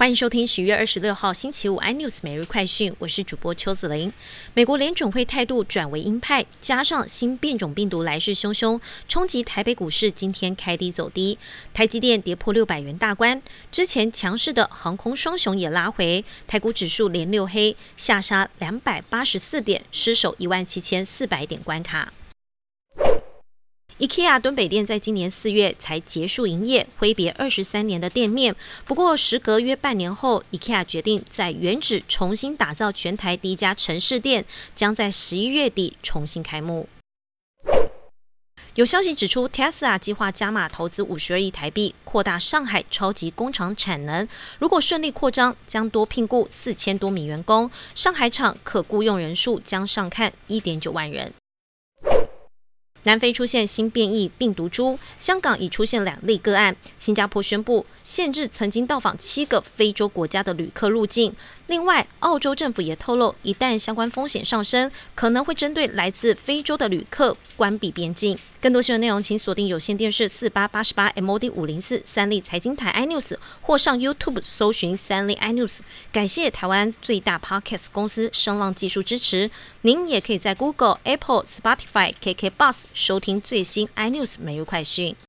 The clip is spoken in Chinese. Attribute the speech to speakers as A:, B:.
A: 欢迎收听十月二十六号星期五 iNews 每日快讯，我是主播邱子玲。美国联准会态度转为鹰派，加上新变种病毒来势汹汹，冲击台北股市今天开低走低，台积电跌破六百元大关，之前强势的航空双雄也拉回，台股指数连六黑，下杀两百八十四点，失守一万七千四百点关卡。IKEA 敦北店在今年四月才结束营业，挥别二十三年的店面。不过，时隔约半年后，IKEA 决定在原址重新打造全台第一家城市店，将在十一月底重新开幕。有消息指出，Tesla 计划加码投资五十二亿台币，扩大上海超级工厂产能。如果顺利扩张，将多聘雇四千多名员工，上海厂可雇佣人数将上看一点九万人。南非出现新变异病毒株，香港已出现两例个案。新加坡宣布限制曾经到访七个非洲国家的旅客入境。另外，澳洲政府也透露，一旦相关风险上升，可能会针对来自非洲的旅客关闭边境。更多新闻内容，请锁定有线电视四八八十八 MOD 五零四三立财经台 iNews，或上 YouTube 搜寻三立 iNews。感谢台湾最大 Podcast 公司声浪技术支持。您也可以在 Google、Apple、Spotify、KK Bus 收听最新 iNews 每日快讯。